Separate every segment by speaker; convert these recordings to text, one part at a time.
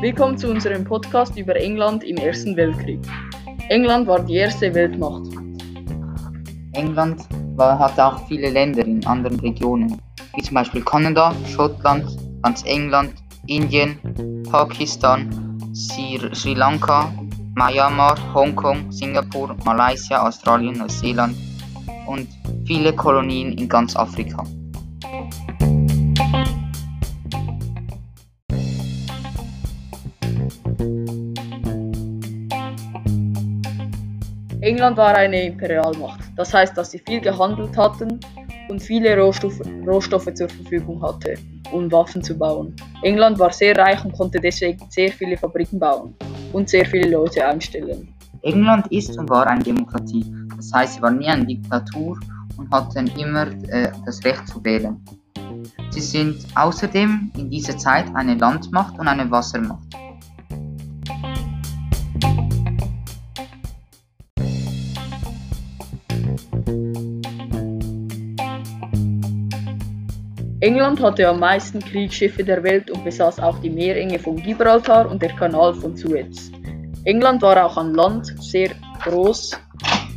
Speaker 1: Willkommen zu unserem Podcast über England im Ersten Weltkrieg. England war die erste Weltmacht.
Speaker 2: England war, hatte auch viele Länder in anderen Regionen, wie zum Beispiel Kanada, Schottland, ganz England, Indien, Pakistan, Sri, Sri Lanka, Myanmar, Hongkong, Singapur, Malaysia, Australien, Neuseeland und viele Kolonien in ganz Afrika.
Speaker 1: England war eine Imperialmacht. Das heißt, dass sie viel gehandelt hatten und viele Rohstoffe, Rohstoffe zur Verfügung hatte, um Waffen zu bauen. England war sehr reich und konnte deswegen sehr viele Fabriken bauen und sehr viele Leute einstellen.
Speaker 2: England ist und war eine Demokratie. Das heißt, sie war nie eine Diktatur und hatten immer äh, das Recht zu wählen. Sie sind außerdem in dieser Zeit eine Landmacht und eine Wassermacht.
Speaker 1: England hatte am meisten Kriegsschiffe der Welt und besaß auch die Meerenge von Gibraltar und der Kanal von Suez. England war auch an Land sehr groß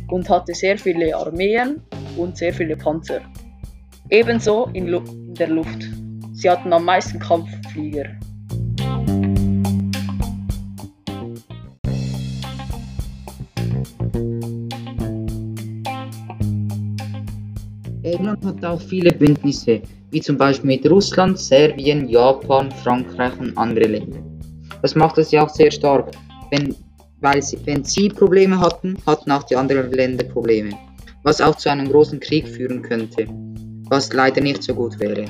Speaker 1: und hatte sehr viele Armeen und sehr viele Panzer. Ebenso in, Lu in der Luft. Sie hatten am meisten Kampfflieger.
Speaker 2: England hat auch viele Bündnisse, wie zum Beispiel mit Russland, Serbien, Japan, Frankreich und andere Länder. Das macht es ja auch sehr stark, wenn, weil sie, wenn sie Probleme hatten, hatten auch die anderen Länder Probleme, was auch zu einem großen Krieg führen könnte, was leider nicht so gut wäre.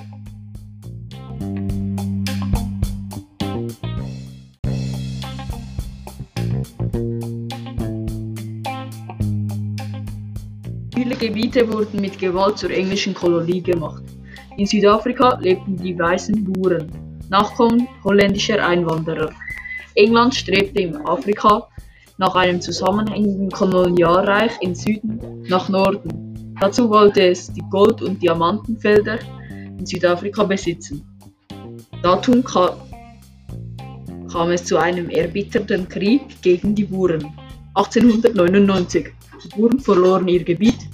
Speaker 1: Viele Gebiete wurden mit Gewalt zur englischen Kolonie gemacht. In Südafrika lebten die weißen Buren, Nachkommen holländischer Einwanderer. England strebte in Afrika nach einem zusammenhängenden Kolonialreich im Süden nach Norden. Dazu wollte es die Gold- und Diamantenfelder in Südafrika besitzen. Datum kam, kam es zu einem erbitterten Krieg gegen die Buren. 1899. Die Buren verloren ihr Gebiet,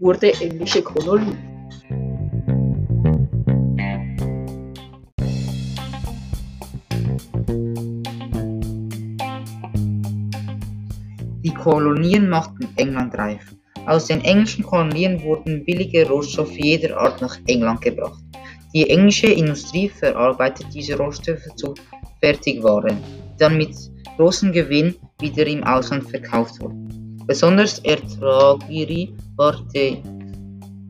Speaker 1: wurde englische Kolonie.
Speaker 2: Die Kolonien machten England reif. Aus den englischen Kolonien wurden billige Rohstoffe jeder Art nach England gebracht. Die englische Industrie verarbeitet diese Rohstoffe zu Fertigwaren, die dann mit großem Gewinn wieder im Ausland verkauft wurden. Besonders ertragreich war der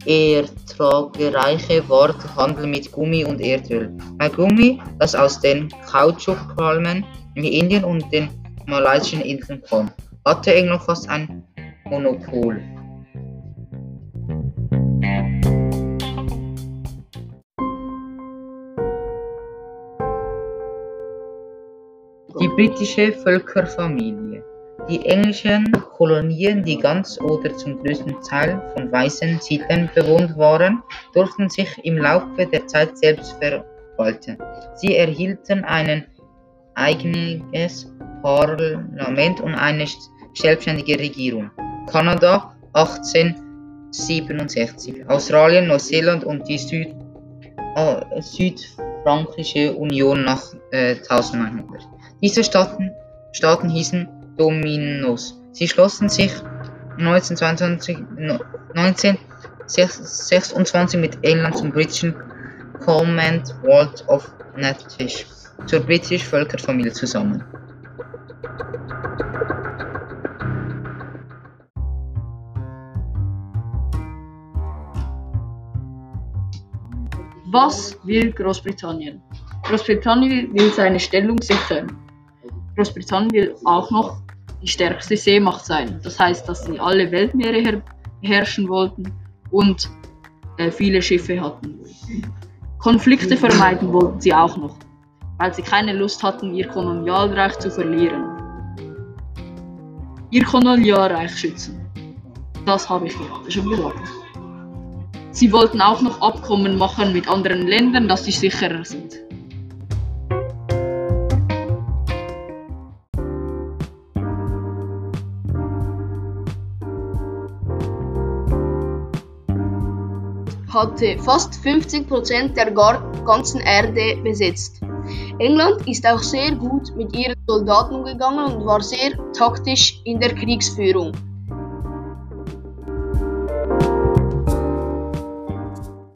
Speaker 2: ertragreiche der Handel mit Gummi und Erdöl. Bei Gummi, das aus den Kautschukpalmen in Indien und den malaysischen Inseln kam, hatte England fast ein Monopol. Die britische Völkerfamilie. Die englischen Kolonien, die ganz oder zum größten Teil von weißen Siedlern bewohnt waren, durften sich im Laufe der Zeit selbst verwalten. Sie erhielten ein eigenes Parlament und eine selbstständige Regierung. Kanada 1867, Australien, Neuseeland und die Süd, äh, Südfrankische Union nach äh, 1900. Diese Staaten, Staaten hießen Dominos. Sie schlossen sich 1922, 1926 mit England zum britischen Commonwealth of Natish, zur britischen Völkerfamilie zusammen.
Speaker 1: Was will Großbritannien? Großbritannien will seine Stellung sichern. Großbritannien will auch noch die stärkste Seemacht sein. Das heißt, dass sie alle Weltmeere beherrschen wollten und äh, viele Schiffe hatten. Konflikte vermeiden wollten sie auch noch, weil sie keine Lust hatten, ihr Kolonialreich zu verlieren. Ihr Kolonialreich schützen. Das habe ich gerade schon gesagt. Sie wollten auch noch Abkommen machen mit anderen Ländern, dass sie sicherer sind.
Speaker 3: Hatte fast 50 Prozent der ganzen Erde besetzt. England ist auch sehr gut mit ihren Soldaten umgegangen und war sehr taktisch in der Kriegsführung.